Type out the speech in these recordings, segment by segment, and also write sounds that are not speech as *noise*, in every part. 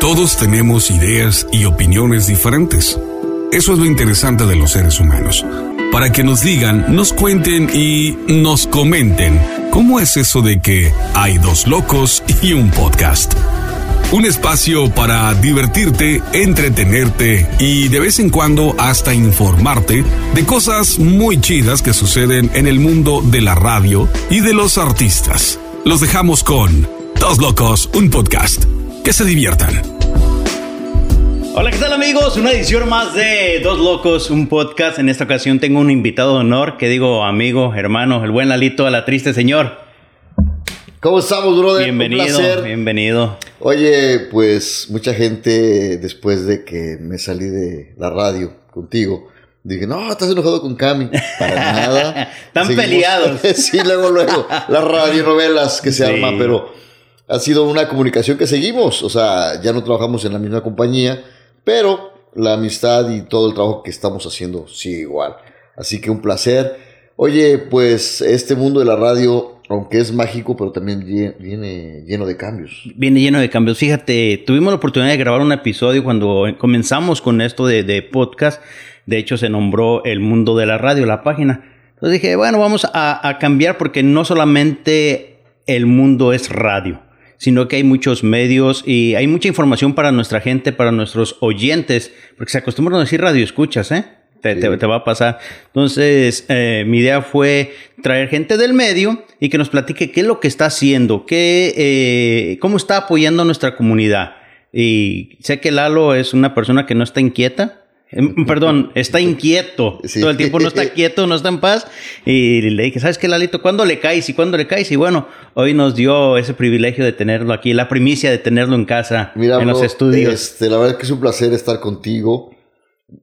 Todos tenemos ideas y opiniones diferentes. Eso es lo interesante de los seres humanos. Para que nos digan, nos cuenten y nos comenten cómo es eso de que hay dos locos y un podcast. Un espacio para divertirte, entretenerte y de vez en cuando hasta informarte de cosas muy chidas que suceden en el mundo de la radio y de los artistas. Los dejamos con Dos Locos, un podcast. Que se diviertan. Hola, ¿qué tal amigos? Una edición más de Dos Locos, un podcast. En esta ocasión tengo un invitado de honor, que digo amigo, hermano, el buen Lalito a la triste señor. ¿Cómo estamos, brother? Bienvenido, bienvenido. Oye, pues mucha gente después de que me salí de la radio contigo, dije, no, estás enojado con Cami. Para *laughs* nada. Están peleados. *laughs* sí, luego, luego, las *laughs* radionovelas que se arman, pero ha sido una comunicación que seguimos. O sea, ya no trabajamos en la misma compañía, pero la amistad y todo el trabajo que estamos haciendo sigue igual. Así que un placer. Oye, pues este mundo de la radio aunque es mágico, pero también viene lleno de cambios. Viene lleno de cambios. Fíjate, tuvimos la oportunidad de grabar un episodio cuando comenzamos con esto de, podcast. De hecho, se nombró El Mundo de la Radio, la página. Entonces dije, bueno, vamos a, a cambiar porque no solamente el mundo es radio, sino que hay muchos medios y hay mucha información para nuestra gente, para nuestros oyentes, porque se acostumbran a decir radio escuchas, ¿eh? Te, va a pasar. Entonces, eh, mi idea fue traer gente del medio y que nos platique qué es lo que está haciendo, qué, eh, cómo está apoyando a nuestra comunidad. Y sé que Lalo es una persona que no está inquieta. Em, perdón, está inquieto. Todo el tiempo no está *laughs* quieto, no está en paz. Y le dije, ¿sabes qué, Lalito? ¿Cuándo le caes y cuándo le caes? Y bueno, hoy nos dio ese privilegio de tenerlo aquí, la primicia de tenerlo en casa, en los estudios. Este, la verdad que es un placer estar contigo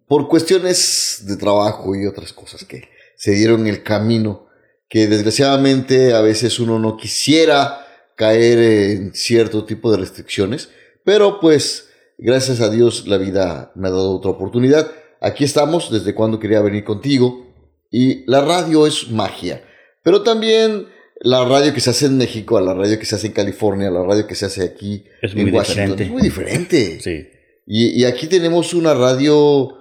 por cuestiones de trabajo y otras cosas que se dieron el camino, que desgraciadamente a veces uno no quisiera caer en cierto tipo de restricciones, pero pues gracias a Dios la vida me ha dado otra oportunidad. Aquí estamos desde cuando quería venir contigo y la radio es magia, pero también la radio que se hace en México, a la radio que se hace en California, a la radio que se hace aquí en Washington es muy diferente. Sí. Y, y, aquí tenemos una radio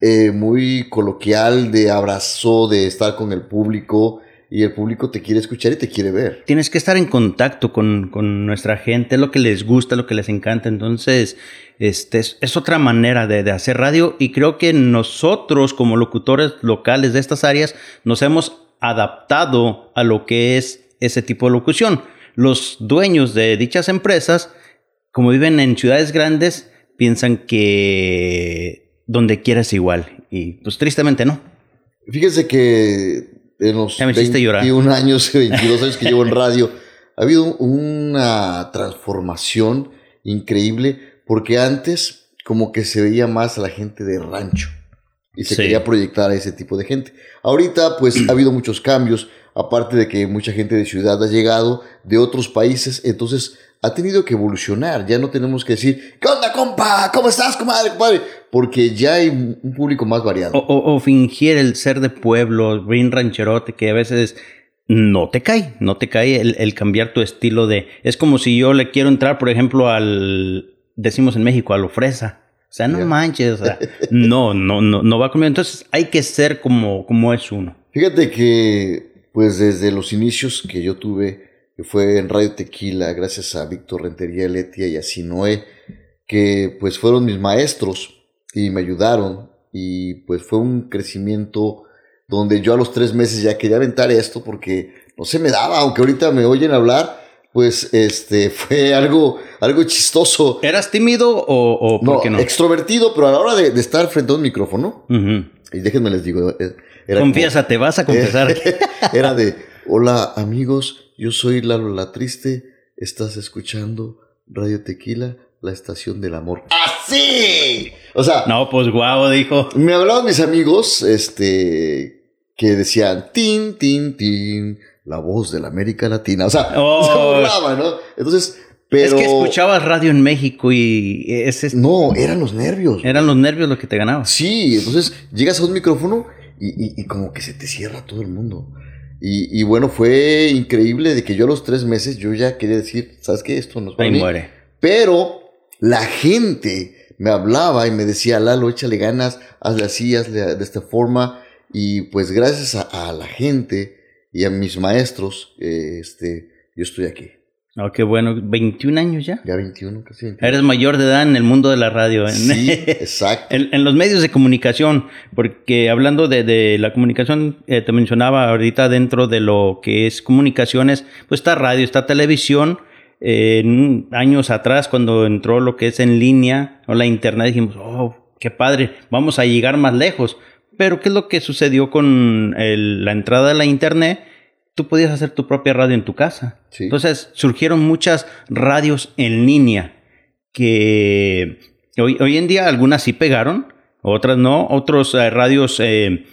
eh, muy coloquial de abrazo, de estar con el público y el público te quiere escuchar y te quiere ver. Tienes que estar en contacto con, con nuestra gente, lo que les gusta, lo que les encanta. Entonces, este es, es otra manera de, de, hacer radio y creo que nosotros como locutores locales de estas áreas nos hemos adaptado a lo que es ese tipo de locución. Los dueños de dichas empresas, como viven en ciudades grandes, piensan que donde quieras igual. Y pues tristemente no. Fíjese que en los 21 años, 22 años que llevo en *laughs* radio, ha habido una transformación increíble porque antes como que se veía más a la gente de rancho y se quería proyectar a ese tipo de gente. Ahorita pues ha habido muchos cambios, aparte de que mucha gente de ciudad ha llegado de otros países, entonces ha tenido que evolucionar. Ya no tenemos que decir, ¿qué onda, compa? ¿Cómo estás, comadre, compadre? Porque ya hay un público más variado. O, fingir el ser de pueblo, bien rancherote, que a veces no te cae, no te cae el, cambiar tu estilo de... Es como si yo le quiero entrar, por ejemplo, al... Decimos en México, a lo fresa. O sea, no manches, o sea, *laughs* no, no, no, no va conmigo. Entonces hay que ser como, como es uno. Fíjate que, pues desde los inicios que yo tuve que fue en Radio Tequila, gracias a Víctor Rentería Letia y a Sinoé, que pues fueron mis maestros y me ayudaron y pues fue un crecimiento donde yo a los tres meses ya quería aventar esto porque no se me daba, aunque ahorita me oyen hablar, pues este *laughs* fue algo, algo chistoso. ¿Eras tímido o, no, extrovertido, pero a la hora de, estar frente a un micrófono, y déjenme les digo, eh, era te vas a confesar. *laughs* era de, hola amigos, yo soy Lalo La Triste, estás escuchando Radio Tequila, la estación del amor. ¡Así! O sea. No, pues guau, dijo. Me hablaban mis amigos, este, que decían, tin, tin, tin, la voz de la América Latina. O sea, oh. *laughs* se burlaban, ¿no? Entonces, pero... Es que escuchabas radio en México y ese... No, eran los nervios. Eran los nervios lo que te ganaba. Sí, entonces llegas a un micrófono y, y como que se te cierra todo el mundo. Y, bueno, fue increíble de que yo a los tres meses yo ya quería decir, ¿sabes qué? Esto nos va Ahí muere. Pero la gente me hablaba y me decía, Lalo, échale ganas, hazle así, hazle de esta forma. Y pues gracias a, la gente y a mis maestros, eh, este, yo estoy aquí. Oh, qué bueno, 21 años ya. Ya 21, casi 21. Eres mayor de edad en el mundo de la radio. ¿eh? Sí, *laughs* exacto. en, los medios de comunicación, porque hablando de, la comunicación, eh, te mencionaba ahorita dentro de lo que es comunicaciones, pues está radio, está televisión. Eh, años atrás, cuando entró lo que es en línea o la internet, dijimos, oh, qué padre, vamos a llegar más lejos. Pero, ¿qué es lo que sucedió con la entrada de la internet? Tú podías hacer tu propia radio en tu casa. Entonces surgieron muchas radios en línea que hoy, hoy en día algunas sí pegaron, otras no, otros eh, radios eh,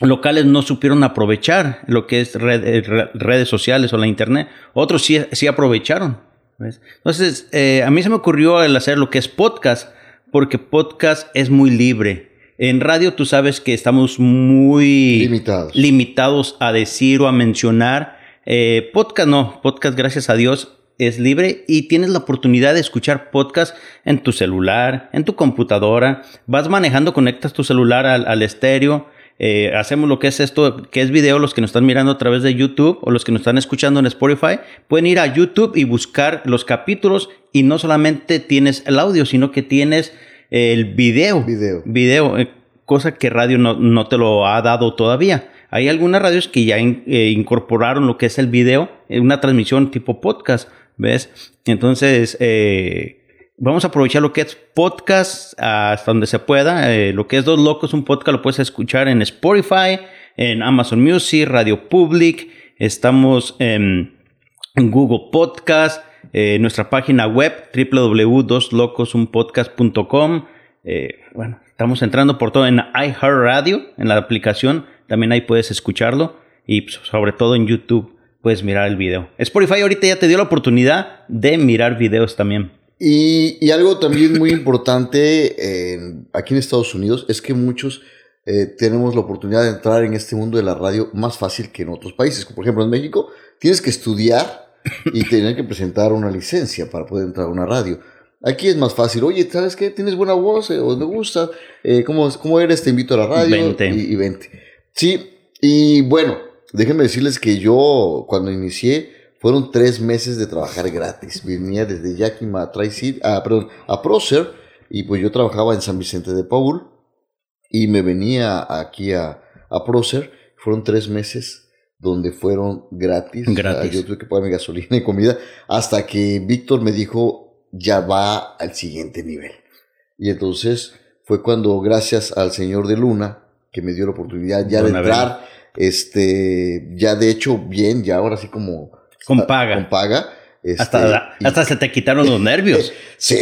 locales no supieron aprovechar lo que es eh, redes sociales o la internet, otros sí, sí aprovecharon. Entonces, a mí se me ocurrió el hacer lo que es podcast, porque podcast es muy libre. En radio tú sabes que estamos muy limitados, a decir o a mencionar. Eh, podcast no, podcast gracias a Dios es libre y tienes la oportunidad de escuchar podcast en tu celular, en tu computadora. Vas manejando, conectas tu celular al, estéreo. Eh, hacemos lo que es esto, que es video, los que nos están mirando a través de YouTube o los que nos están escuchando en Spotify, pueden ir a YouTube y buscar los capítulos y no solamente tienes el audio, sino que tienes el video. Video. Video, eh, cosa que radio no, te lo ha dado todavía. Hay algunas radios que ya eh, incorporaron lo que es el video en una transmisión tipo podcast, ¿ves? Entonces, eh, vamos a aprovechar lo que es podcast hasta donde se pueda. lo que es Dos Locos, un podcast lo puedes escuchar en Spotify, en Amazon Music, Radio Public. Estamos en, Google Podcast, nuestra página web www.doslocos.unpodcast.com. Eh, bueno, estamos entrando por todo en iHeartRadio, en la aplicación, también ahí puedes escucharlo y pues, sobre todo en YouTube puedes mirar el video. Spotify ahorita ya te dio la oportunidad de mirar videos también. Y, algo también muy importante aquí en Estados Unidos es que muchos eh, tenemos la oportunidad de entrar en este mundo de la radio más fácil que en otros países. Por ejemplo, en México tienes que estudiar y tener que presentar una licencia para poder entrar a una radio. Aquí es más fácil. Oye, ¿sabes qué? Tienes buena voz eh, o me gusta. Eh, ¿cómo, ¿cómo, eres? Te invito a la radio. Vente. Y, y, vente. Sí, y bueno, déjenme decirles que yo cuando inicié fueron tres meses de trabajar gratis. Venía desde Yakima a Tri ah, perdón, a Procer y pues yo trabajaba en San Vicente de Paul y me venía aquí a, a Procer. Fueron tres meses donde fueron gratis. Gratis. yo tuve que pagarme gasolina y comida hasta que Víctor me dijo, ya va al siguiente nivel. Y entonces fue cuando, gracias al Señor de Luna, que me dio la oportunidad ya de entrar, este, ya de hecho bien, ya ahora sí como... Con paga. Con paga. Este, hasta, hasta se te quitaron los nervios. *laughs* sí.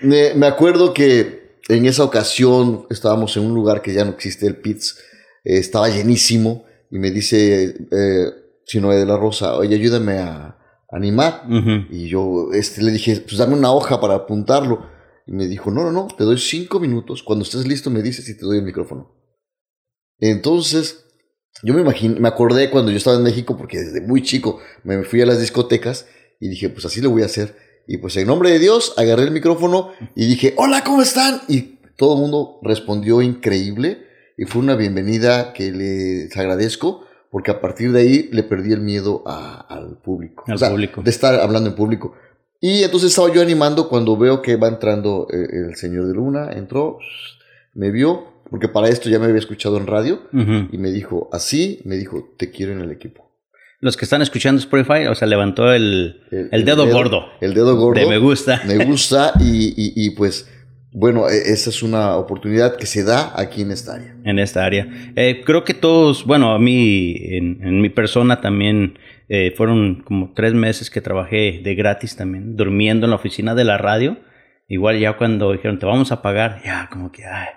me, acuerdo que en esa ocasión estábamos en un lugar que ya no existe, el Pits, estaba llenísimo y me dice eh, Sinoe de la Rosa, oye, ayúdame a, animar. Y yo este, le dije, pues dame una hoja para apuntarlo. Y me dijo, no, no, no, te doy cinco minutos. Cuando estés listo me dices y te doy el micrófono. Entonces, yo me imaginé, me acordé cuando yo estaba en México, porque desde muy chico me fui a las discotecas y dije, pues así lo voy a hacer. Y pues en nombre de Dios agarré el micrófono y dije, hola, ¿cómo están? Y todo el mundo respondió increíble y fue una bienvenida que les agradezco porque a partir de ahí le perdí el miedo al público. Al público. De estar hablando en público. Y entonces estaba yo animando cuando veo que va entrando eh, el señor de Luna, entró, me vio, porque para esto ya me había escuchado en radio, y me dijo, así, me dijo, te quiero en el equipo. Los que están escuchando Spotify, o sea, levantó el, el, dedo, gordo. El dedo gordo. De me gusta. Me gusta y, y pues bueno, e, esa es una oportunidad que se da aquí en esta área. En esta área. Eh, creo que todos, bueno, a mí, en, mi persona también, eh, fueron como tres meses que trabajé de gratis también, durmiendo en la oficina de la radio. Igual ya cuando dijeron, te vamos a pagar, ya como que, ay,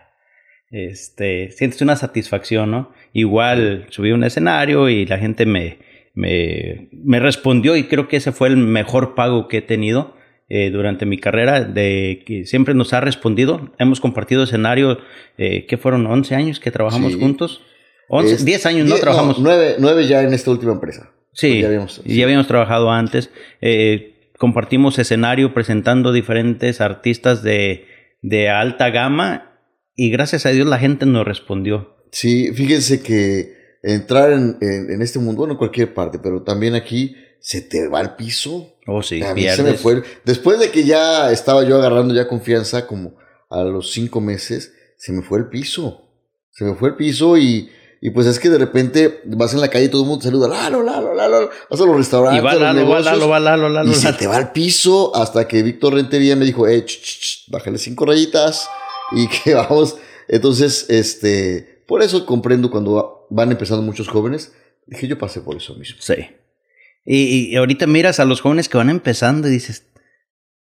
este, sientes una satisfacción, ¿no? Igual subí un escenario y la gente me, me, me respondió y creo que ese fue el mejor pago que he tenido eh, durante mi carrera, de que siempre nos ha respondido. Hemos compartido escenario, eh, que fueron 11 años que trabajamos juntos. 11, 10 años no trabajamos. 9, ya en esta última empresa. Sí, ya habíamos, ya habíamos trabajado antes. Eh, compartimos escenario presentando diferentes artistas de, de alta gama y gracias a Dios la gente nos respondió. Sí, fíjense que entrar en, en, este mundo, bueno, en cualquier parte, pero también aquí se te va al piso. Oh, sí, a mí se me fue. Después de que ya estaba yo agarrando ya confianza, como a los cinco meses, se me fue el piso. Se me fue el piso y, y pues es que de repente vas en la calle y todo el mundo te saluda, Lalo, Lalo, Lalo, vas a los restaurantes, y va, Lalo, va, Lalo, va, Lalo, Lalo, y se te va al piso hasta que Víctor Rentería me dijo, eh, ch, ch, ch, bájale cinco rayitas y *laughs* que vamos. Entonces, este, por eso comprendo cuando van empezando muchos jóvenes. Dije, yo pasé por eso mismo. Sí. Y, ahorita miras a los jóvenes que van empezando y dices,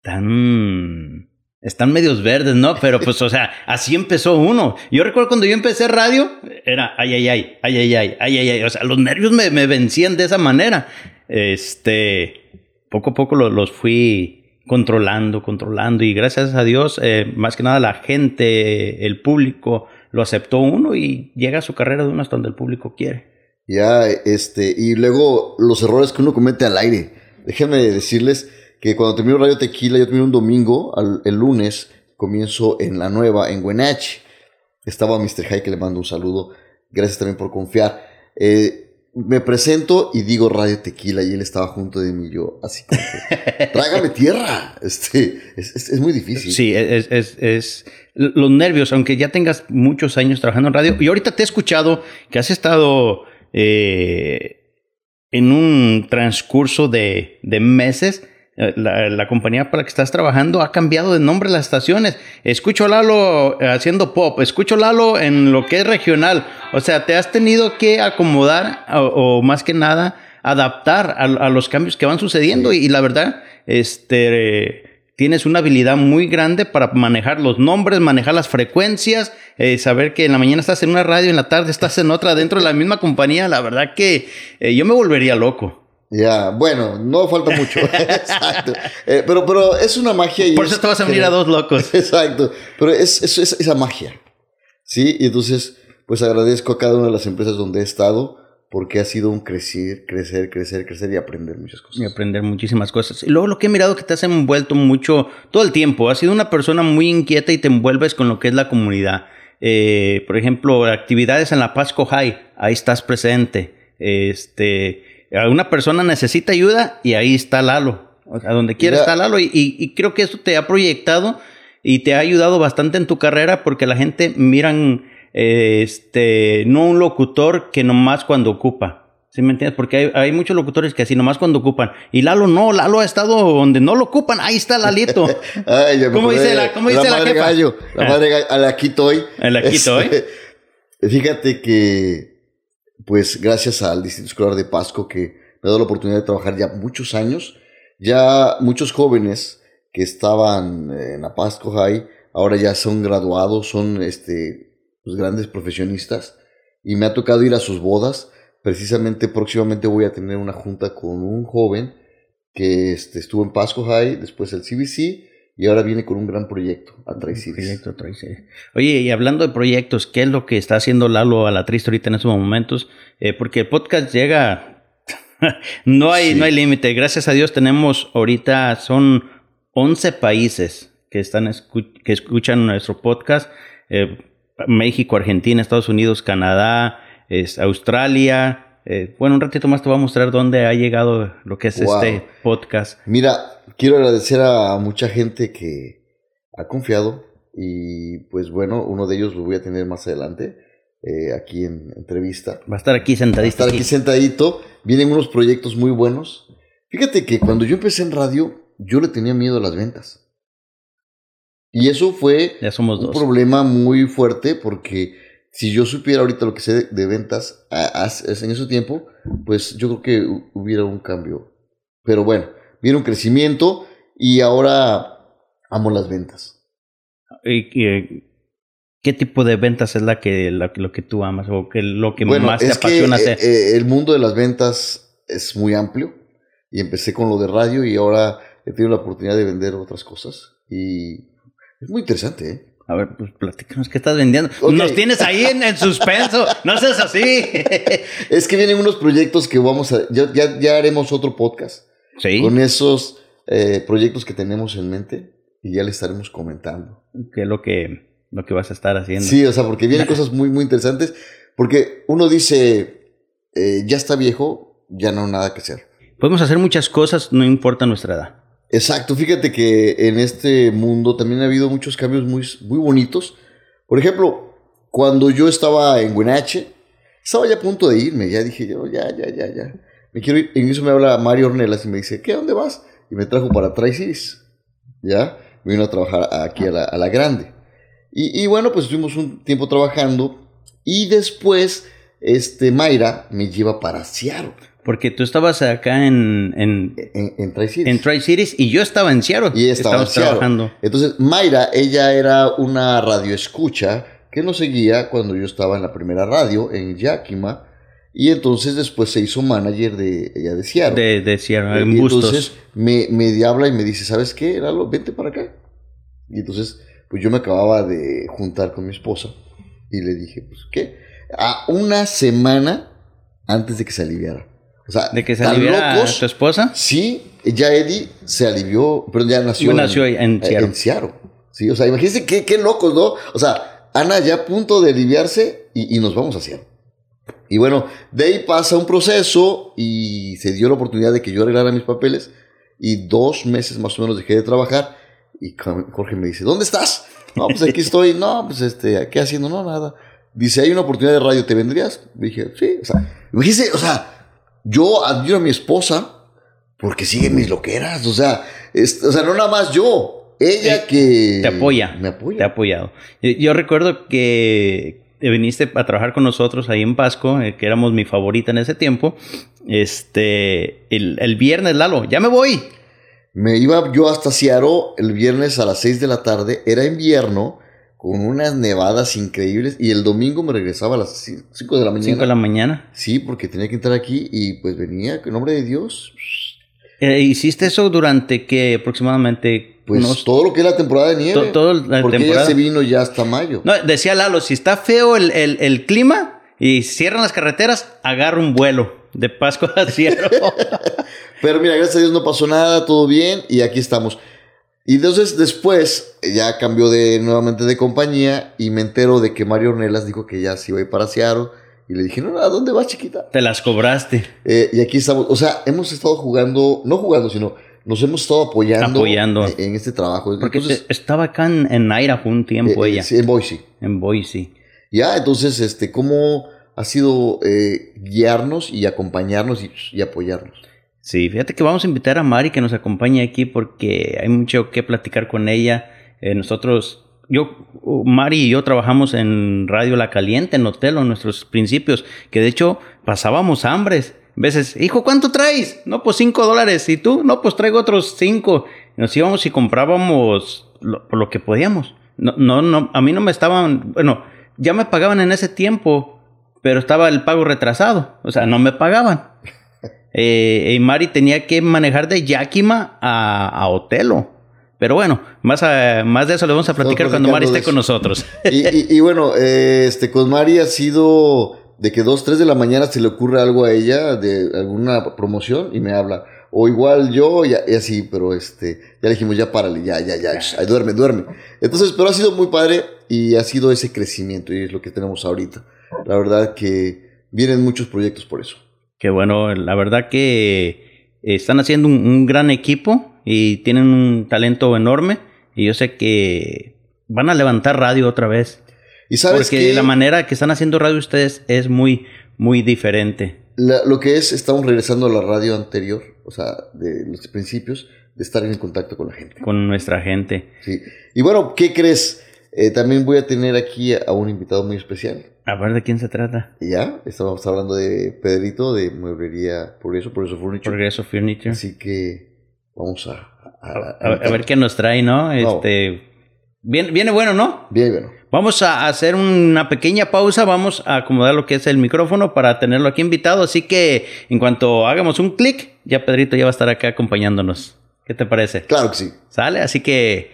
tan... Están medios verdes, ¿no? Pero pues, o sea, así empezó uno. Yo recuerdo cuando yo empecé radio, era ay, ay, ay, ay, ay, ay, ay, ay, ay. O sea, los nervios me, me vencían de esa manera. Este, poco a poco los, los fui controlando, controlando y gracias a Dios, eh, más que nada la gente, el público lo aceptó uno y llega a su carrera de uno hasta donde el público quiere. Ya, este, y luego los errores que uno comete al aire. Déjenme decirles que cuando termino Radio Tequila, yo termino un domingo, el lunes, comienzo en la nueva, en Wenatch. Estaba Mr. High, que le mando un saludo. Gracias también por confiar. Eh, me presento y digo Radio Tequila y él estaba junto de mí yo así como que, *laughs* trágame tierra este es, muy difícil sí es, es, es, los nervios aunque ya tengas muchos años trabajando en radio y ahorita te he escuchado que has estado eh, en un transcurso de, de meses eh, la, compañía para la que estás trabajando ha cambiado de nombre las estaciones. Escucho Lalo eh, haciendo pop, escucho Lalo en lo que es regional. O sea, te has tenido que acomodar o, más que nada adaptar a, los cambios que van sucediendo y, la verdad, este, tienes una habilidad muy grande para manejar los nombres, manejar las frecuencias, eh, saber que en la mañana estás en una radio, en la tarde estás en otra dentro de la misma compañía. La verdad que yo me volvería loco. Ya, bueno, no falta mucho. *laughs* Exacto. Eh, pero, pero es una magia. Y Por eso te vas a venir a dos locos. *laughs* Exacto. Pero es, es, esa magia. Sí, y entonces, pues agradezco a cada una de las empresas donde he estado porque ha sido un crecer, crecer, crecer, crecer y aprender muchas cosas. Y aprender muchísimas cosas. Y luego lo que he mirado que te has envuelto mucho todo el tiempo. Has sido una persona muy inquieta y te envuelves con lo que es la comunidad. Eh, por ejemplo, actividades en la Pasco High, ahí estás presente. Este una persona necesita ayuda y ahí está Lalo. Sea, donde quiera está Lalo. Y, creo que eso te ha proyectado y te ha ayudado bastante en tu carrera porque la gente miran, este, no un locutor que nomás cuando ocupa. ¿Sí me entiendes? Porque hay, muchos locutores que así nomás cuando ocupan. Y Lalo no, Lalo ha estado donde no lo ocupan. Ahí está Lalito. *laughs* Ay, ¿Cómo dice la, cómo dice la, madre Gallo, la madre gallo, a la estoy. A la estoy. Fíjate que pues gracias al Distrito Escolar de Pasco que me ha dado la oportunidad de trabajar ya muchos años, ya muchos jóvenes que estaban en la Pasco High ahora ya son graduados, son este, pues, grandes profesionistas y me ha tocado ir a sus bodas. Precisamente próximamente voy a tener una junta con un joven que este, estuvo en Pasco High, después el CBC y ahora viene con un gran proyecto a Proyecto Oye, y hablando de proyectos, ¿qué es lo que está haciendo Lalo a la triste ahorita en estos momentos? Eh, porque el podcast llega, *laughs* no hay, no hay límite. Gracias a Dios tenemos ahorita, son 11 países que, están que escuchan nuestro podcast. Eh, México, Argentina, Estados Unidos, Canadá, Australia, eh, bueno, un ratito más te voy a mostrar dónde ha llegado lo que es este podcast. Mira, quiero agradecer a mucha gente que ha confiado y pues bueno, uno de ellos lo voy a tener más adelante eh, aquí en entrevista. Va a estar aquí sentadito. Va a estar aquí sentadito. Vienen unos proyectos muy buenos. Fíjate que cuando yo empecé en radio, yo le tenía miedo a las ventas. Y eso fue un problema muy fuerte porque si yo supiera ahorita lo que sé de, ventas en ese tiempo, pues yo creo que hubiera un cambio. Pero bueno, viene un crecimiento y ahora amo las ventas. ¿Y, eh, qué tipo de ventas es la que lo que tú amas o que lo que más te apasiona hacer? Eh, el mundo de las ventas es muy amplio y empecé con lo de radio y ahora he tenido la oportunidad de vender otras cosas y es muy interesante, ¿eh? A ver, pues platícanos qué estás vendiendo. Nos tienes ahí en, suspenso. No seas así. *laughs* es que vienen unos proyectos que vamos a. Ya, ya, haremos otro podcast. Sí. Con esos eh, proyectos que tenemos en mente y ya le estaremos comentando. ¿Qué es lo que, lo que vas a estar haciendo? Sí, o sea, porque vienen cosas muy, muy interesantes. Porque uno dice, eh, ya está viejo, ya no hay nada que hacer. Podemos hacer muchas cosas, no importa nuestra edad. Exacto, fíjate que en este mundo también ha habido muchos cambios muy, muy bonitos. Por ejemplo, cuando yo estaba en Huenache, estaba ya a punto de irme, ya dije yo, ya, ya, ya, ya. Me quiero ir. En eso me habla Mario Ornelas y me dice, ¿qué? ¿Dónde vas? Y me trajo para Tri-Cities, ¿ya? Me vino a trabajar aquí a la, grande. Y, y, bueno, pues estuvimos un tiempo trabajando y después, este, Mayra me lleva para Seattle. Porque tú estabas acá en... En, en, en Tri-Cities. En Tri-Cities y yo estaba en Seattle. Y estaba en Seattle. trabajando. Entonces, Mayra, ella era una radioescucha que nos seguía cuando yo estaba en la primera radio, en Yakima. Y entonces después se hizo manager de ella de Seattle. De, de Seattle, en y Bustos. entonces me, me habla y me dice, ¿sabes qué, Lalo? Vente para acá. Y entonces, pues yo me acababa de juntar con mi esposa. Y le dije, pues, ¿qué? A una semana antes de que se aliviara. O sea, ¿De que se aliviara locos, tu esposa? Sí, ya Eddie se alivió, pero ya nació, nació en, en, Seattle. en Seattle. Sí, o sea, imagínense qué, qué locos, ¿no? O sea, Ana ya a punto de aliviarse y, y nos vamos a Seattle. Y bueno, de ahí pasa un proceso y se dio la oportunidad de que yo arreglara mis papeles y dos meses más o menos dejé de trabajar y Jorge me dice, ¿dónde estás? No, pues aquí estoy. No, pues este, ¿qué haciendo? No, nada. Dice, hay una oportunidad de radio, ¿te vendrías? Dije, sí, o sea, imagínese, o sea, yo admiro a mi esposa porque sigue mis loqueras, o sea, es, o sea, no nada más yo, ella eh, que... Te apoya. Me apoya. Te ha apoyado. Yo, yo recuerdo que viniste a trabajar con nosotros ahí en Pasco, eh, que éramos mi favorita en ese tiempo. Este, el, el, viernes, Lalo, ya me voy. Me iba yo hasta Seattle el viernes a las 6 de la tarde, era invierno, con unas nevadas increíbles, y el domingo me regresaba a las 5 de la mañana. 5 de la mañana. Sí, porque tenía que entrar aquí y pues venía, en nombre de Dios. Eh, ¿Hiciste eso durante qué aproximadamente? Pues unos... todo lo que es la temporada de nieve. To, todo la porque temporada. ya se vino ya hasta mayo. No, decía Lalo, si está feo el, el, el clima y cierran las carreteras, agarra un vuelo de Pasco a Seattle. *laughs* Pero mira, gracias a Dios no pasó nada, todo bien y aquí estamos. Y entonces después ya cambió de nuevamente de compañía y me entero de que Mario Ornelas dijo que ya se iba a ir para Seattle. Y le dije, no, ¿a dónde vas, chiquita? Te las cobraste. Eh, y aquí estamos, o sea, hemos estado jugando, no jugando, sino nos hemos estado apoyando, apoyando. En, en, este trabajo. Porque entonces, estaba acá en, en Idaho un tiempo eh, ella. Sí, en Boise. En Boise. Ya, entonces, este, ¿cómo ha sido eh, guiarnos y acompañarnos y, y apoyarnos? Sí, fíjate que vamos a invitar a Mari que nos acompañe aquí porque hay mucho que platicar con ella. Eh, nosotros, yo, Mari y yo trabajamos en Radio La Caliente, en Otelo, en nuestros principios, que de hecho pasábamos hambres. Veces, hijo, ¿cuánto traes? No, pues cinco dólares. ¿Y tú? No, pues traigo otros cinco. Nos íbamos y comprábamos lo, lo que podíamos. No, no, no, a mí no me estaban, bueno, ya me pagaban en ese tiempo, pero estaba el pago retrasado. O sea, no me pagaban. Eh, y Mari tenía que manejar de Yakima a, a Otelo. Pero bueno, más, a, más de eso le vamos a platicar cuando Mari esté con nosotros. Y, y, y bueno, eh, este, con Mari ha sido de que dos, tres de la mañana se le ocurre algo a ella de alguna promoción y me habla. O igual yo, y, así, pero este, ya le dijimos, ya párale, ya, ya, ya, ya, duerme, duerme. Entonces, pero ha sido muy padre y ha sido ese crecimiento y es lo que tenemos ahorita. La verdad que vienen muchos proyectos por eso. Que bueno, la verdad que están haciendo un, un, gran equipo y tienen un talento enorme. Y yo sé que van a levantar radio otra vez. Y sabes Porque que la manera que están haciendo radio ustedes es muy, muy diferente. La, lo que es, estamos regresando a la radio anterior, o sea, de los principios, de estar en contacto con la gente. Con nuestra gente. Sí. Y bueno, ¿qué crees? Eh, también voy a tener aquí a un invitado muy especial. A ver de quién se trata. Ya, estamos hablando de Pedrito de Mueblería Progreso, Progreso Furniture. Progreso Furniture. Así que vamos a. A, a, a ver qué nos trae, ¿no? Este. Viene, viene bueno, ¿no? Bien, bueno. Vamos a hacer una pequeña pausa, vamos a acomodar lo que es el micrófono para tenerlo aquí invitado, así que en cuanto hagamos un clic, ya Pedrito ya va a estar acá acompañándonos. ¿Qué te parece? Claro que sí. ¿Sale? Así que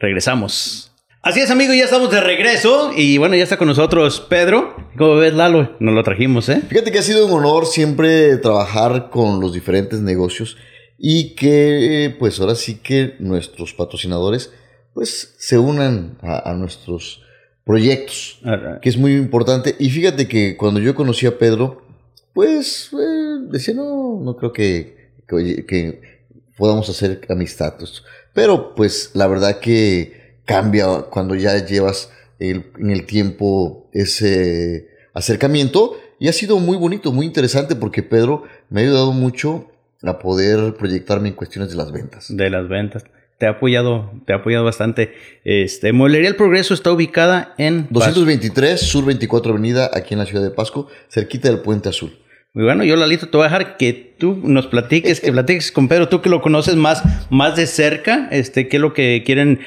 regresamos. Así es, amigos, ya estamos de regreso y bueno, ya está con nosotros Pedro. ¿Cómo ves, Lalo? Nos lo trajimos, ¿eh? Fíjate que ha sido un honor siempre trabajar con los diferentes negocios y que pues ahora sí que nuestros patrocinadores pues se unan a, nuestros proyectos, que es muy importante. Y fíjate que cuando yo conocí a Pedro, pues eh, decía, no, no creo que, que, podamos hacer amistad. Pero pues la verdad que cambia cuando ya llevas en el tiempo ese acercamiento y ha sido muy bonito, muy interesante porque Pedro me ha ayudado mucho a poder proyectarme en cuestiones de las ventas. De las ventas. Te ha apoyado, te ha apoyado bastante. Este, Mueblería El Progreso está ubicada en 223 Sur 24 Avenida, aquí en la ciudad de Pasco, cerquita del Puente Azul. Muy bueno, yo Lalito te voy a dejar que tú nos platiques, que *laughs* platiques con Pedro, tú que lo conoces más, más de cerca, este, qué es lo que quieren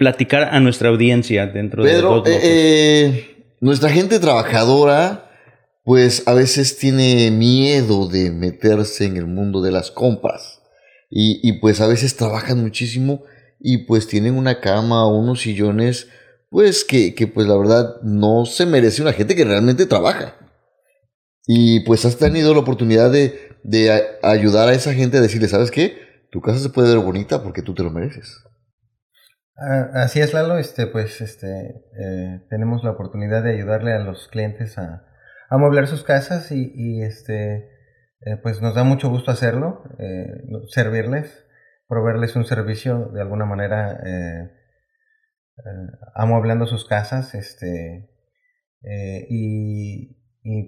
platicar a nuestra audiencia dentro de Pedro, eh, eh, nuestra gente trabajadora pues a veces tiene miedo de meterse en el mundo de las compras. Y, pues a veces trabajan muchísimo y pues tienen una cama o unos sillones, pues que, pues la verdad no se merece una gente que realmente trabaja. Y pues has tenido la oportunidad de, ayudar a esa gente a decirle, ¿sabes qué? Tu casa se puede ver bonita porque tú te lo mereces. Ah, así es, Lalo. Este, pues, este, eh, tenemos la oportunidad de ayudarle a los clientes a, amueblar sus casas y, este, eh, pues nos da mucho gusto hacerlo, eh, servirles, proveerles un servicio de alguna manera eh, amueblando sus casas, este, y,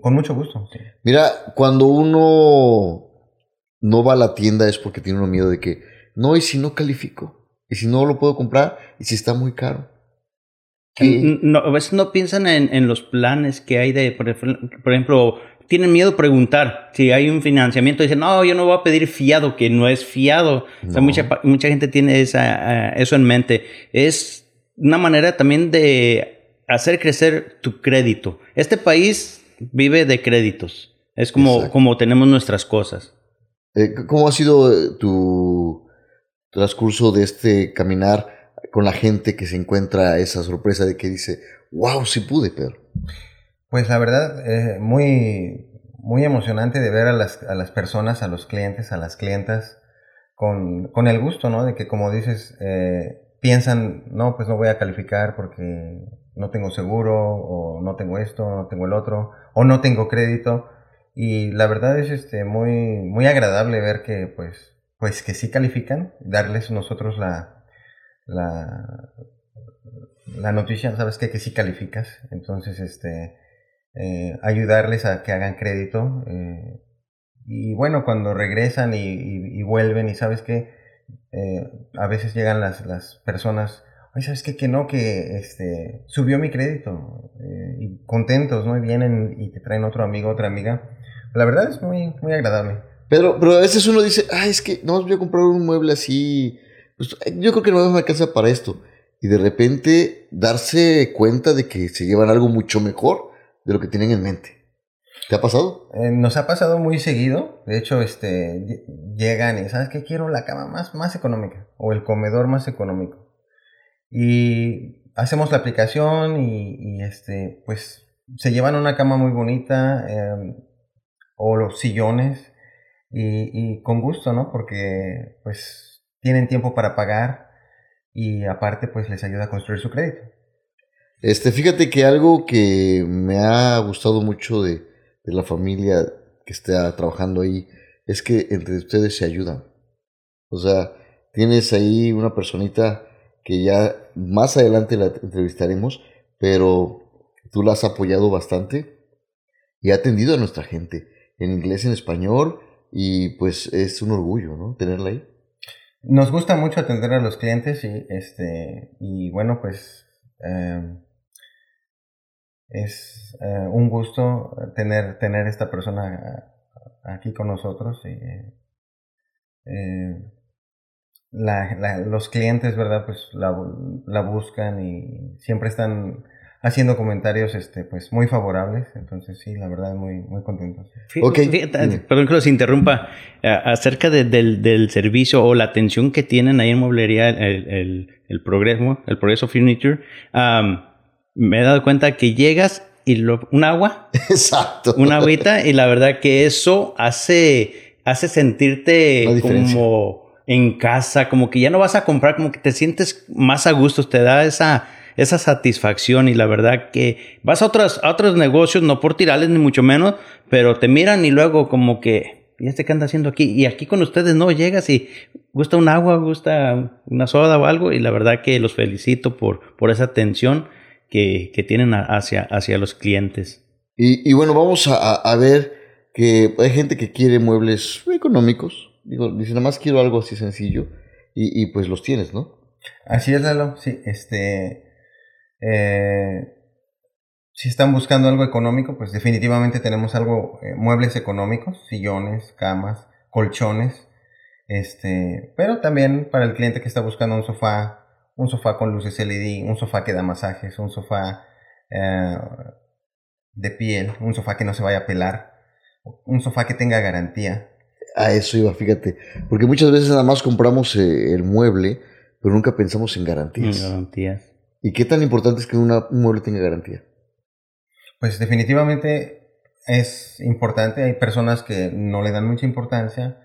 con mucho gusto. Mira, cuando uno no va a la tienda es porque tiene uno miedo de que, no, y si no califico, y si no lo puedo comprar, y si está muy caro. No, a veces no piensan en, los planes que hay de, por, ejemplo, tienen miedo de preguntar si hay un financiamiento. Dicen, no, yo no voy a pedir fiado, que no es fiado. mucha, mucha gente tiene esa, eh, eso en mente. Es una manera también de hacer crecer tu crédito. Este país vive de créditos. Es como, como tenemos nuestras cosas. Eh, ¿Cómo ha sido tu transcurso de este caminar? con la gente que se encuentra esa sorpresa de que dice, wow, sí pude, Pedro? Pues la verdad, eh, muy, muy emocionante de ver a las, a las, personas, a los clientes, a las clientas, con, con el gusto, ¿no? De que como dices, eh, piensan, no, pues no voy a calificar porque no tengo seguro, o no tengo esto, no tengo el otro, o no tengo crédito. Y la verdad es este, muy, muy agradable ver que, pues, pues que sí califican, darles nosotros la, la, noticia, sabes que, que sí calificas, entonces este, eh, ayudarles a que hagan crédito. Eh, y bueno, cuando regresan y, vuelven y sabes que eh, a veces llegan las, las personas, ay, sabes qué? que no, que este, subió mi crédito y contentos, ¿no? Y vienen y te traen otro amigo, otra amiga. La verdad es muy, muy agradable. Pero, pero a veces uno dice, ay, es que no voy a comprar un mueble así pues, yo creo que no me alcanza para esto. Y de repente darse cuenta de que se llevan algo mucho mejor de lo que tienen en mente. ¿Te ha pasado? Eh, nos ha pasado muy seguido. De hecho, este, llegan y, ¿sabes qué? Quiero la cama más, más económica o el comedor más económico. Y hacemos la aplicación y, este, pues se llevan una cama muy bonita em, o los sillones y, con gusto, ¿no? Porque, pues, tienen tiempo para pagar y aparte pues les ayuda a construir su crédito. Este, fíjate que algo que me ha gustado mucho de, la familia que está trabajando ahí es que entre ustedes se ayudan. O sea, tienes ahí una personita que ya más adelante la entrevistaremos, pero tú la has apoyado bastante y ha atendido a nuestra gente en inglés, en español y pues es un orgullo, ¿no? Tenerla ahí. Nos gusta mucho atender a los clientes y, este, y bueno, pues em, es eh, un gusto tener, tener esta persona aquí con nosotros. Y, eh, los clientes, ¿verdad? Pues la, la buscan y siempre están haciendo comentarios este pues muy favorables. Entonces sí la verdad muy muy contentos. Okay. perdón que los interrumpa. Acerca del, del, servicio o la atención que tienen ahí en mueblería el, el, el progreso el progreso furniture me he dado cuenta que llegas y lo, un agua. *laughs* Exacto. Una agüita y la verdad que eso hace hace sentirte como en casa, como que ya no vas a comprar, como que te sientes más a gusto, te da esa, esa satisfacción y la verdad que vas a otros, a otros negocios, no por tirarles ni mucho menos, pero te miran y luego como que, ¿y este qué anda haciendo aquí? Y aquí con ustedes no, llegas y gusta un agua, gusta una soda o algo y la verdad que los felicito por, por esa atención que, que tienen hacia, hacia los clientes. Y, y bueno, vamos a, a- a ver que hay gente que quiere muebles económicos. Digo, dice, nada más quiero algo así sencillo. Y, y pues los tienes, ¿no? Así es, Lalo. Sí, este. Eh, si están buscando algo económico, pues definitivamente tenemos algo, eh, muebles económicos, sillones, camas, colchones. Este, pero también para el cliente que está buscando un sofá, un sofá con luces LED, un sofá que da masajes, un sofá eh, de piel, un sofá que no se vaya a pelar, un sofá que tenga garantía. A eso iba, fíjate. Porque muchas veces nada más compramos eh, el mueble, pero nunca pensamos en garantías. Garantías. ¿Y qué tan importante es que una- un mueble tenga garantía? Pues definitivamente es importante. Hay personas que no le dan mucha importancia.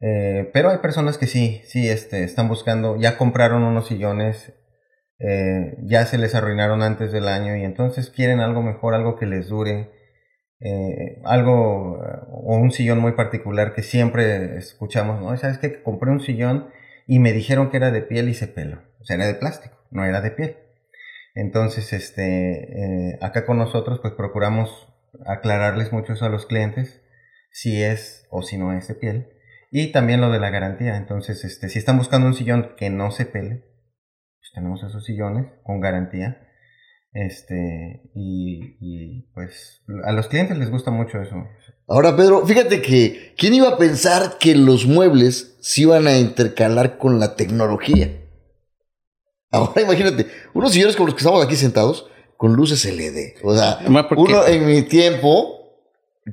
eh, pero hay personas que sí, sí, este, están buscando, ya compraron unos sillones, eh, ya se les arruinaron antes del año y entonces quieren algo mejor, algo que les dure, eh, algo o un sillón muy particular que siempre escuchamos, ¿no? ¿Sabes? Que compré un sillón y me dijeron que era de piel y se peló. O sea, era de plástico, no era de piel. Entonces, este, eh, acá con nosotros, pues procuramos aclararles mucho eso a los clientes, si es o si no es de piel. Y también lo de la garantía. Entonces, este, si están buscando un sillón que no se pele, pues tenemos esos sillones con garantía. Este, y, y, pues a los clientes les gusta mucho eso. Ahora, Pedro, fíjate que, ¿quién iba a pensar que los muebles se iban a intercalar con la tecnología? Ahora imagínate, unos sillones como los que estamos aquí sentados, con luces LED. O sea, uno en mi tiempo,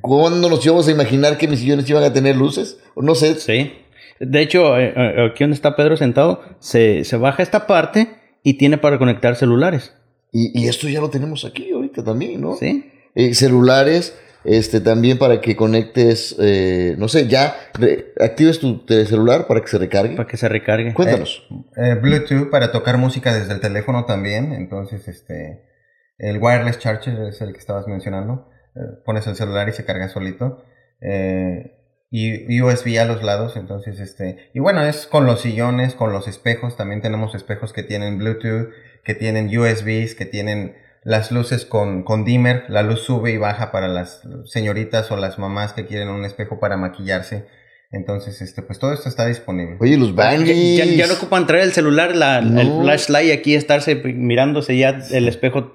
¿cuándo nos íbamos a imaginar que mis sillones iban a tener luces? No sé. Sí. De hecho, eh, eh, aquí donde está Pedro sentado, se, se baja esta parte y tiene para conectar celulares. Y, y esto ya lo tenemos aquí ahorita también, ¿no? Sí. Eh, celulares, este, también para que conectes, eh, no sé, ya re- actives tu celular para que se recargue. Para que se recargue. Cuéntanos. Eh, Bluetooth para tocar música desde el teléfono también. Entonces, este, el wireless charger es el que estabas mencionando. Eh, pones el celular y se carga solito. Eh, y USB a los lados. Entonces, este, y bueno, es con los sillones, con los espejos. También tenemos espejos que tienen Bluetooth, que tienen USBs, que tienen las luces con, con dimmer. La luz sube y baja para las señoritas o las mamás que quieren un espejo para maquillarse. Entonces, este, pues todo esto está disponible. Oye, los Ya, bangles. ya- ya no ocupan traer el celular, la, No. el flashlight y aquí estarse mirándose ya el espejo.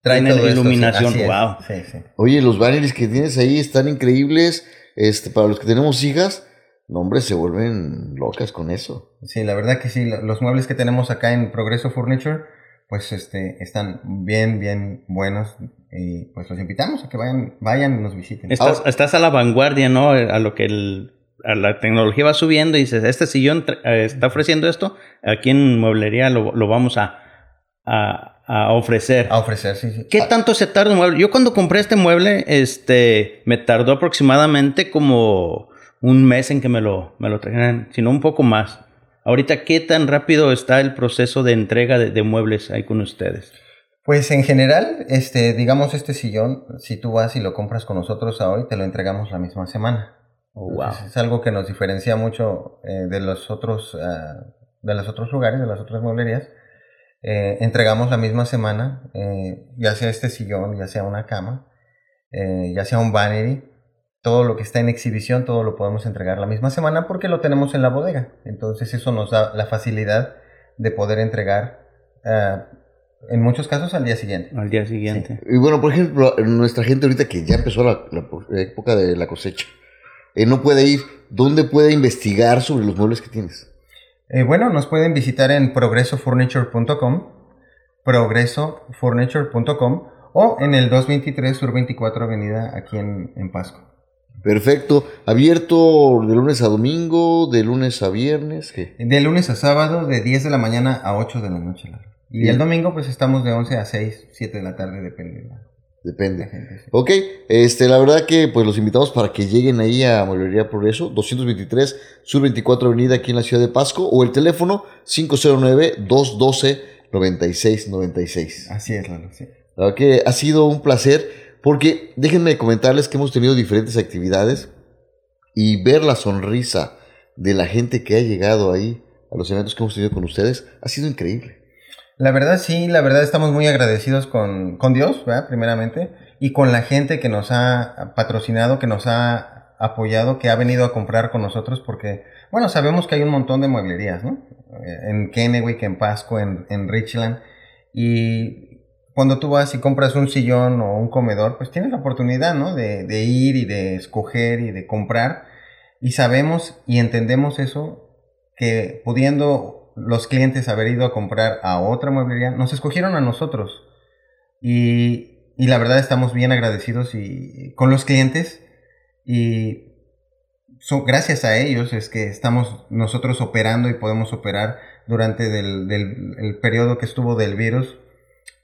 Trae tiene todo esto, sí, iluminación. wow. Sí, sí. Oye, los banners que tienes ahí están increíbles. Este, para los que tenemos hijas, no, hombre, se vuelven locas con eso. Sí, la verdad que sí, lo- los muebles que tenemos acá en Progreso Furniture, pues este, están bien, bien buenos y pues los invitamos a que vayan, vayan y nos visiten. Estás, Ahora- estás a la vanguardia, ¿no? A lo que el, a la tecnología va subiendo y dices, este sillón eh, está ofreciendo esto, aquí en mueblería lo, lo vamos a, a, a ofrecer. A ofrecer, sí, sí. ¿Qué tanto se tarda un mueble? Yo cuando compré este mueble, este, me tardó aproximadamente como un mes en que me lo, me lo trajeran, si no un poco más. Ahorita, ¿qué tan rápido está el proceso de entrega de, de muebles ahí con ustedes? Pues en general, este, digamos este sillón, si tú vas y lo compras con nosotros a hoy, te lo entregamos la misma semana. Oh, wow. Es algo que nos diferencia mucho eh, de los otros, ah, de los otros lugares, de las otras mueblerías. Eh, entregamos la misma semana, eh, ya sea este sillón, ya sea una cama, ya sea un vanity, todo lo que está en exhibición, todo lo podemos entregar la misma semana porque lo tenemos en la bodega. Entonces eso nos da la facilidad de poder entregar, ah, en muchos casos, al día siguiente. Al día siguiente. Y bueno, por ejemplo, nuestra gente ahorita que ya empezó la, la época de la cosecha, eh, no puede ir. ¿Dónde puede investigar sobre los muebles que tienes? Eh, bueno, nos pueden visitar en progresofurniture.com, progresofurniture.com o en el 223 Sur 24 Avenida aquí en, en Pasco. Perfecto. Abierto de lunes a domingo, de lunes a viernes. ¿qué? De lunes a sábado, de 10 de la mañana a 8 de la noche. Y el domingo, pues estamos de 11 a 6, 7 de la tarde, depende. de la- Depende. Ok, este, la verdad que pues los invitamos para que lleguen ahí a Mueblería Progreso, 223 Sur 24 Avenida aquí en la ciudad de Pasco, o el teléfono 509-212-9696. Así es, Lalo, sí. La verdad que ha sido un placer, porque déjenme comentarles que hemos tenido diferentes actividades y ver la sonrisa de la gente que ha llegado ahí a los eventos que hemos tenido con ustedes ha sido increíble. La verdad sí, la verdad estamos muy agradecidos con, con Dios, ¿verdad? primeramente, y con la gente que nos ha patrocinado, que nos ha apoyado, que ha venido a comprar con nosotros, porque, bueno, sabemos que hay un montón de mueblerías, ¿no? Eh, en Kennewick, en Pasco, en, en Richland, y cuando tú vas y compras un sillón o un comedor, pues tienes la oportunidad, ¿no? De, ir y de escoger y de comprar, y sabemos y entendemos eso, que pudiendo los clientes haber ido a comprar a otra mueblería, nos escogieron a nosotros. Y, y la verdad estamos bien agradecidos y, con los clientes y son, gracias a ellos es que estamos nosotros operando y podemos operar durante del, del, el periodo que estuvo del virus.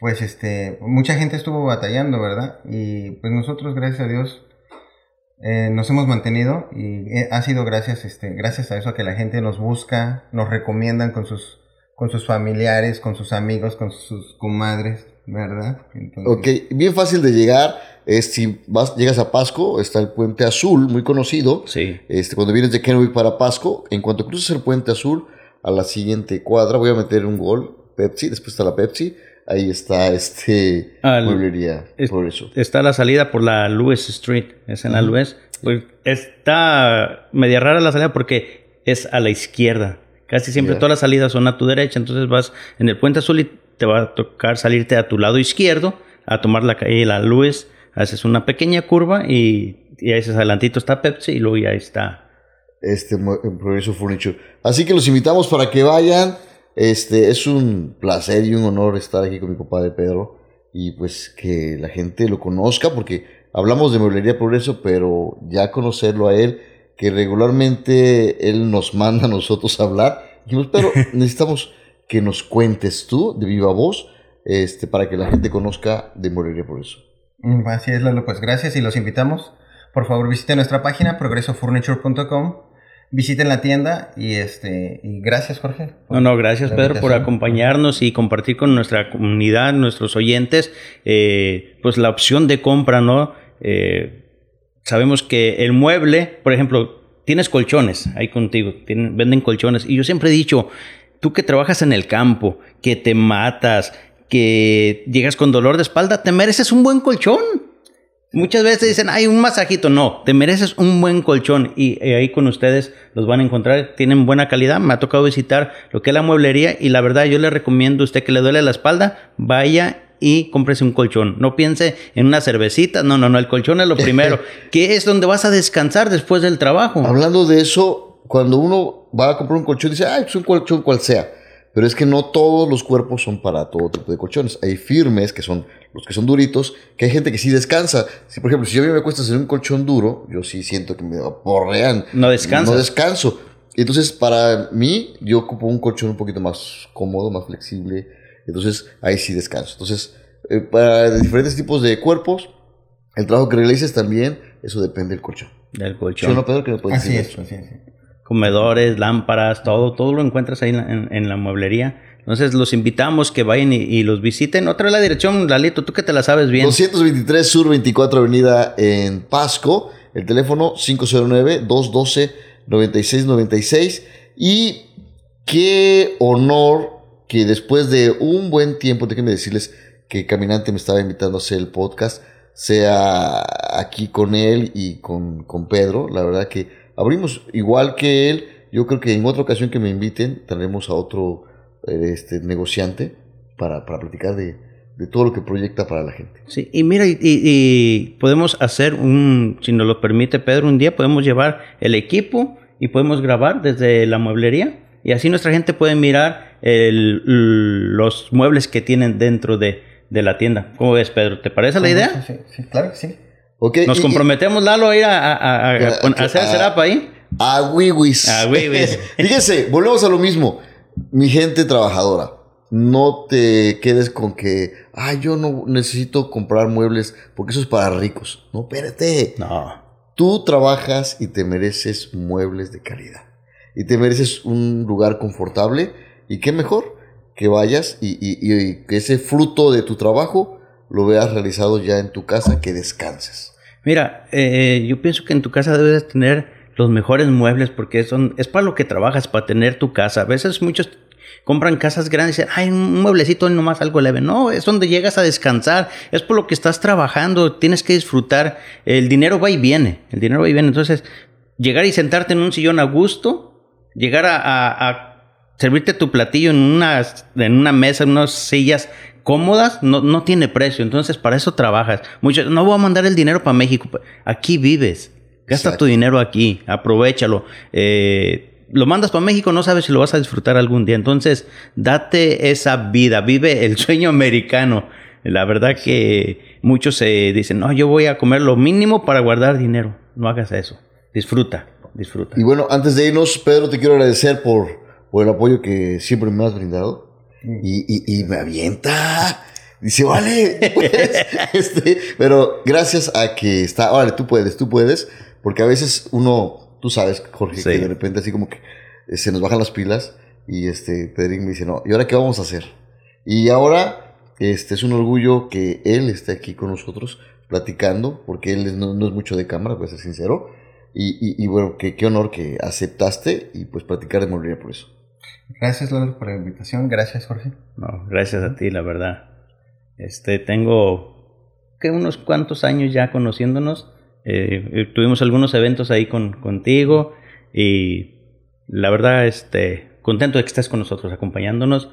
Pues este, mucha gente estuvo batallando, ¿verdad? Y pues nosotros, gracias a Dios, eh, nos hemos mantenido y eh, ha sido gracias, este, gracias a eso que la gente nos busca, nos recomiendan con sus, con sus familiares, con sus amigos, con sus comadres, ¿verdad? ok, bien fácil de llegar. Es, si vas, llegas a Pasco, está el Puente Azul, muy conocido. Sí. Este, cuando vienes de Kennewick para Pasco, en cuanto cruzas el Puente Azul, a la siguiente cuadra, voy a meter un gol, Pepsi, después está la Pepsi, ahí está este Al- mueblería, es- por eso. Está la salida por la Lewis Street, es en la Lewis. Pues, está media rara la salida porque es a la izquierda. Casi siempre todas las salidas son a tu derecha, entonces vas en el puente azul y te va a tocar salirte a tu lado izquierdo a tomar la calle la Lewis, haces una pequeña curva y, y ahí adelantito está Pepsi y luego ya está. este Progreso Furniture. Así que los invitamos para que vayan. Este es un placer y un honor estar aquí con mi compadre Pedro y pues que la gente lo conozca porque hablamos de Mueblería Progreso, pero ya conocerlo a él, que regularmente él nos *laughs* manda a nosotros a hablar. Dijimos, pero *laughs* necesitamos que nos cuentes tú de viva voz este, para que la gente conozca de Mueblería Progreso. Mm, Así es, Lalo, pues gracias y los invitamos. Por favor, visiten nuestra página progresofurniture.com, visiten la tienda y este y gracias, Jorge. No, no, gracias Pedro por acompañarnos y compartir con nuestra comunidad, nuestros oyentes, eh, pues la opción de compra, ¿no? Eh, sabemos que el mueble, por ejemplo, tienes colchones ahí contigo, tienen- venden colchones. Y yo siempre he dicho, tú que trabajas en el campo, que te matas, que llegas con dolor de espalda, te mereces un buen colchón. Muchas veces dicen, hay un masajito. No, te mereces un buen colchón. Y eh, ahí con ustedes los van a encontrar. Tienen buena calidad. Me ha tocado visitar lo que es la mueblería. Y la verdad, yo le recomiendo a usted que le duele la espalda, vaya y cómprese un colchón. No piense en una cervecita. No, no, no. El colchón es lo *laughs* primero. que es donde vas a descansar después del trabajo. Hablando de eso, cuando uno va a comprar un colchón, dice, ay, pues un colchón cual sea. Pero es que no todos los cuerpos son para todo tipo de colchones. Hay firmes, que son los que son duritos, que hay gente que sí descansa. Si, por ejemplo, si yo me acuesto en un colchón duro, yo sí siento que me aporrean. No descansas. No descanso. Entonces, para mí, yo ocupo un colchón un poquito más cómodo, más flexible. Entonces, ahí sí descanso. Entonces, eh, para diferentes tipos de cuerpos, el trabajo que realices también, eso depende del colchón. Del ¿Sí o colchón. no, Pedro? ¿Qué me puedes Así decir de es, eso? así es. comedores, lámparas, todo, todo lo encuentras ahí en la, en- en la mueblería. Entonces los invitamos que vayan y, los visiten. Otra vez la dirección, Lalito, tú que te la sabes bien. 223 Sur 24 Avenida en Pasco. El teléfono 509-212-9696. Y qué honor que después de un buen tiempo, déjenme decirles que Caminante me estaba invitando a hacer el podcast, sea aquí con él y con, con Pedro. La verdad que abrimos igual que él. Yo creo que en otra ocasión que me inviten, traeremos a otro este, negociante para, para platicar de, de todo lo que proyecta para la gente. Sí, y mira, y, y- podemos hacer un, si nos lo permite Pedro, un día podemos llevar el equipo y podemos grabar desde la mueblería. Y así nuestra gente puede mirar el- los muebles que tienen dentro de, de la tienda. ¿Cómo ves, Pedro? ¿Te parece la idea? Sí, sí, claro que sí. Ok, Nos y- comprometemos, Lalo, a ir a, a- a- a- hacer que- setup ahí. A Wiwis. A Wiwis. *laughs* Fíjense, volvemos a lo mismo. Mi gente trabajadora. no te quedes con que, ah, yo no necesito comprar muebles porque eso es para ricos. No, espérate. No. Tú trabajas y te mereces muebles de calidad. Y te mereces un lugar confortable. Y qué mejor que vayas y, y- y que ese fruto de tu trabajo lo veas realizado ya en tu casa, que descanses. Mira, eh, yo pienso que en tu casa debes tener los mejores muebles porque son, es para lo que trabajas, para tener tu casa. A veces muchos compran casas grandes y dicen, ay, un mueblecito nomás algo leve. No, es donde llegas a descansar, es por lo que estás trabajando, tienes que disfrutar. El dinero va y viene, el dinero va y viene. Entonces, llegar y sentarte en un sillón a gusto, llegar a, a- a servirte tu platillo en una, en una mesa, en unas sillas cómodas, no, no tiene precio. Entonces, para eso trabajas. Muchos, no voy a mandar el dinero para México. Aquí vives. Gasta Exacto. tu dinero aquí. Aprovechalo. Eh, lo mandas para México, no sabes si lo vas a disfrutar algún día. Entonces, date esa vida. Vive el *laughs* sueño americano. La verdad que muchos se dicen, no, yo voy a comer lo mínimo para guardar dinero. No hagas eso. Disfruta, disfruta. Y bueno, antes de irnos, Pedro, te quiero agradecer por, por el apoyo que siempre me has brindado. Y, y- y me avienta. Dice, vale, *laughs* puedes. *laughs* Este, pero gracias a que está, vale, tú puedes, tú puedes, porque a veces uno, tú sabes, Jorge, Sí. que de repente así como que eh, se nos bajan las pilas y este, Pedrín me dice, no, ¿y ahora qué vamos a hacer? Y ahora, este, es un orgullo que él esté aquí con nosotros platicando, porque él no, no es mucho de cámara, pues ser sincero. Y, y- y bueno, que, qué honor que aceptaste y pues platicar de morir por eso. Gracias, Lalo, por la invitación. Gracias, Jorge. No, gracias a ti, la verdad. Este, tengo que unos cuantos años ya conociéndonos. Eh, eh, tuvimos algunos eventos ahí con, contigo y la verdad, este, contento de que estés con nosotros, acompañándonos.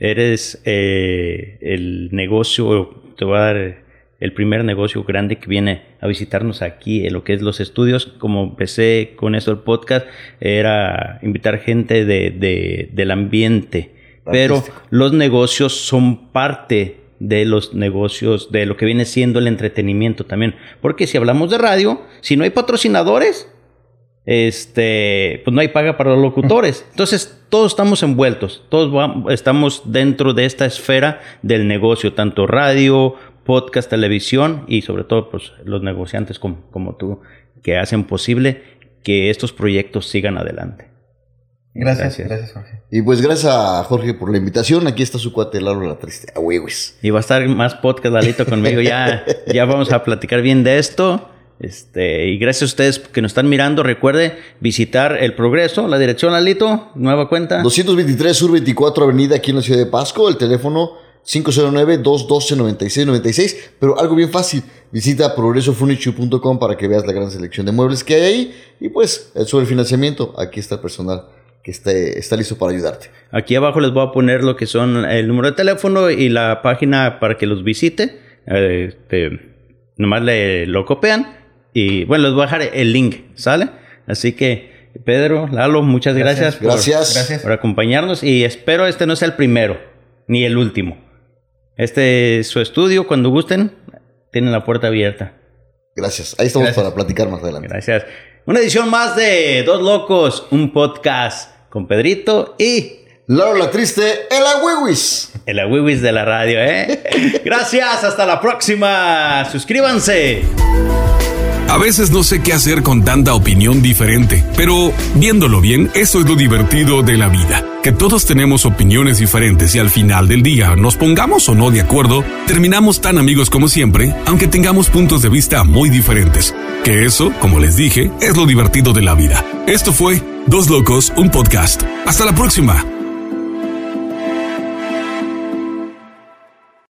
Eres eh, el negocio, te voy a dar el primer negocio grande que viene a visitarnos aquí en lo que es los estudios. Como empecé con eso el podcast, era invitar gente de, de- del ambiente. Pero los negocios son parte de los negocios, de lo que viene siendo el entretenimiento también. Porque si hablamos de radio, si no hay patrocinadores, este, pues no hay paga para los locutores. *laughs* Entonces, todos estamos envueltos, todos estamos dentro de esta esfera del negocio, tanto radio, podcast, televisión y sobre todo pues, los negociantes como, como tú, que hacen posible que estos proyectos sigan adelante. Gracias, Gracias. gracias, Jorge. Y pues gracias a Jorge por la invitación. Aquí está su cuate Lalo la Triste. A huevos. Y va a estar más podcast, Lalito, conmigo. Ya, ya vamos a platicar bien de esto. Este, y gracias a ustedes que nos están mirando. Recuerde visitar el progreso, la dirección, Lalito, nueva cuenta. 223 Sur 24 Avenida aquí en la ciudad de Pasco. El teléfono 509-212-9696. Pero algo bien fácil. Visita progresofurniture.com para que veas la gran selección de muebles que hay ahí. Y pues sobre el financiamiento. Aquí está el personal que está, está listo para ayudarte. Aquí abajo les voy a poner lo que son el número de teléfono y la página para que los visite. Eh, Este, nomás le, lo copian y bueno, les voy a dejar el link, ¿sale? Así que, Pedro, Lalo, muchas gracias, Gracias. por, Gracias. Gracias. por acompañarnos y espero este no sea el primero ni el último. Este es su estudio, cuando gusten, tienen la puerta abierta. Gracias. Ahí estamos para platicar más adelante. Gracias. Una edición más de Dos Locos, un podcast con Pedrito y Lalo la Triste, el Agüewis. El Awiwis de la radio, ¿eh? *laughs* Gracias, hasta la próxima. Suscríbanse. A veces no sé qué hacer con tanta opinión diferente, pero viéndolo bien, eso es lo divertido de la vida, que todos tenemos opiniones diferentes y al final del día, nos pongamos o no de acuerdo, terminamos tan amigos como siempre, aunque tengamos puntos de vista muy diferentes. Que eso, como les dije, es lo divertido de la vida. Esto fue Dos Locos, un podcast. Hasta la próxima.